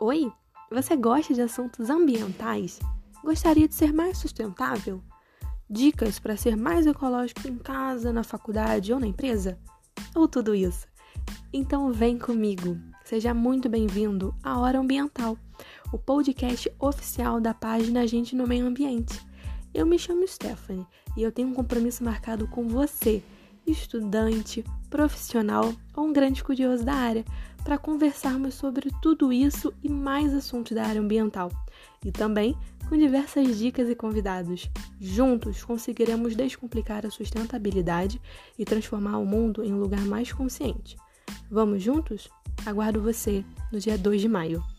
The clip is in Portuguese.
Oi, você gosta de assuntos ambientais? Gostaria de ser mais sustentável? Dicas para ser mais ecológico em casa, na faculdade ou na empresa? Ou tudo isso? Então vem comigo. Seja muito bem-vindo à Hora Ambiental, o podcast oficial da página Gente no Meio Ambiente. Eu me chamo Stephanie e eu tenho um compromisso marcado com você, estudante, profissional ou um grande curioso da área, para conversarmos sobre tudo isso e mais assuntos da área ambiental. E também com diversas dicas e convidados. Juntos conseguiremos descomplicar a sustentabilidade e transformar o mundo em um lugar mais consciente. Vamos juntos? Aguardo você no dia 2 de maio.